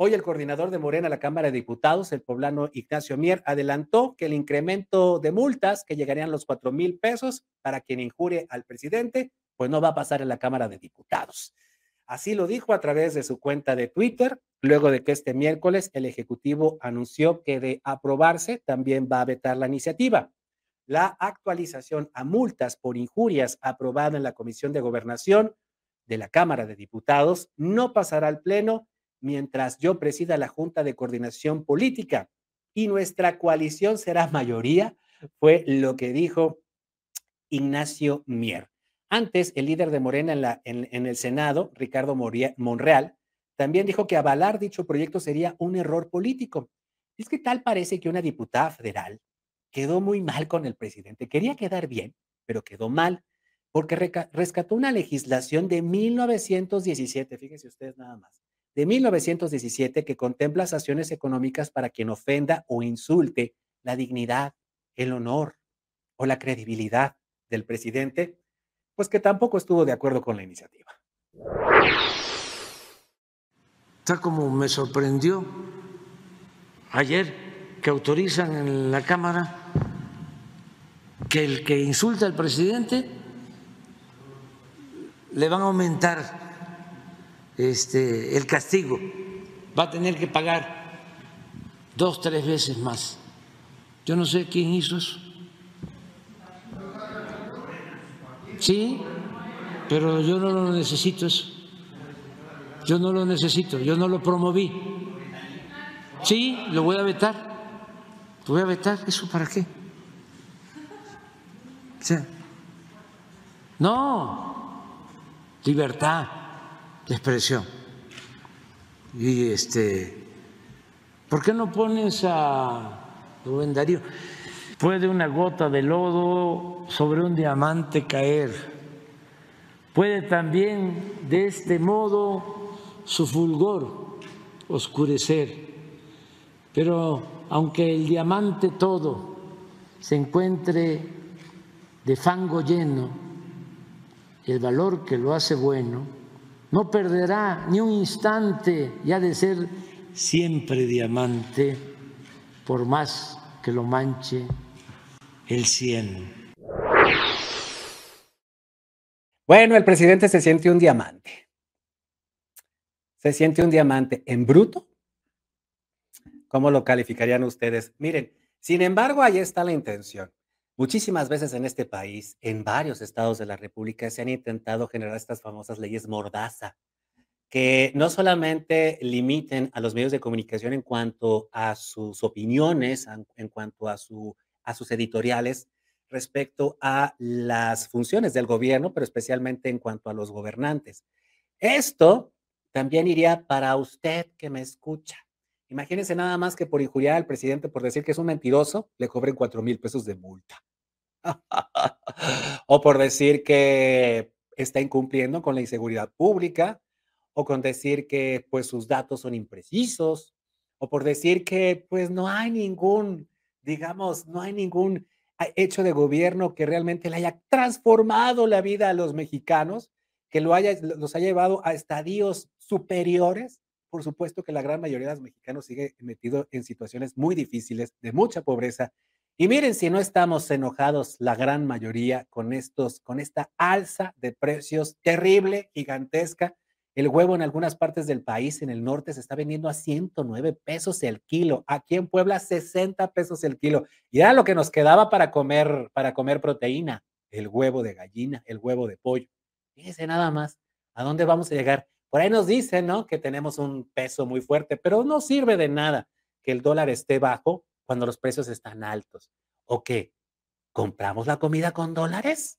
Hoy el coordinador de Morena la Cámara de Diputados, el poblano Ignacio Mier, adelantó que el incremento de multas que llegarían a los cuatro mil pesos para quien injurie al presidente, pues no va a pasar en la Cámara de Diputados. Así lo dijo a través de su cuenta de Twitter, luego de que este miércoles el Ejecutivo anunció que de aprobarse también va a vetar la iniciativa. La actualización a multas por injurias aprobada en la Comisión de Gobernación de la Cámara de Diputados no pasará al Pleno mientras yo presida la Junta de Coordinación Política y nuestra coalición será mayoría, fue lo que dijo Ignacio Mier. Antes, el líder de Morena en, el Senado, Ricardo Monreal, también dijo que avalar dicho proyecto sería un error político. Es que tal parece que una diputada federal quedó muy mal con el presidente. Quería quedar bien, pero quedó mal porque rescató una legislación de 1917, fíjense ustedes nada más, de 1917 que contempla sanciones económicas para quien ofenda o insulte la dignidad, el honor o la credibilidad del presidente, pues que tampoco estuvo de acuerdo con la iniciativa. Está como me sorprendió ayer que autorizan en la Cámara que el que insulta al presidente le van a aumentar este, el castigo, va a tener que pagar dos, tres veces más. Yo no sé quién hizo eso. Sí, pero yo no lo necesito eso. Yo no lo necesito, yo no lo promoví. Sí, lo voy a vetar. Voy a vetar, ¿eso para qué? no, libertad expresión. Y este, ¿por qué no pones a Rubén Darío? Puede una gota de lodo sobre un diamante caer. Puede también de este modo su fulgor oscurecer. Pero aunque el diamante todo se encuentre de fango lleno, el valor que lo hace bueno no perderá ni un instante y ha de ser siempre diamante, por más que lo manche el cien. Bueno, el presidente se siente un diamante. Se siente un diamante en bruto. ¿Cómo lo calificarían ustedes? Miren, sin embargo, ahí está la intención. Muchísimas veces en este país, en varios estados de la República, se han intentado generar estas famosas leyes mordaza, que no solamente limiten a los medios de comunicación en cuanto a sus opiniones, en cuanto a, su, a sus editoriales respecto a las funciones del gobierno, pero especialmente en cuanto a los gobernantes. Esto también iría para usted que me escucha. Imagínense nada más que por injuriar al presidente por decir que es un mentiroso, le cobren cuatro mil pesos de multa. o por decir que está incumpliendo con la inseguridad pública, o con decir que pues sus datos son imprecisos, o por decir que pues no hay ningún, digamos, no hay ningún hecho de gobierno que realmente le haya transformado la vida a los mexicanos, que lo haya, los haya llevado a estadios superiores. Por supuesto que la gran mayoría de los mexicanos sigue metido en situaciones muy difíciles, de mucha pobreza y miren si no estamos enojados la gran mayoría con estos, con esta alza de precios terrible, gigantesca. El huevo en algunas partes del país, en el norte, se está vendiendo a 109 pesos el kilo. Aquí en Puebla, 60 pesos el kilo. Y era lo que nos quedaba para comer, para comer proteína, el huevo de gallina, el huevo de pollo. Fíjense nada más, ¿a dónde vamos a llegar? Por ahí nos dicen, ¿no? Que tenemos un peso muy fuerte, pero no sirve de nada que el dólar esté bajo cuando los precios están altos. ¿O qué? ¿Compramos la comida con dólares?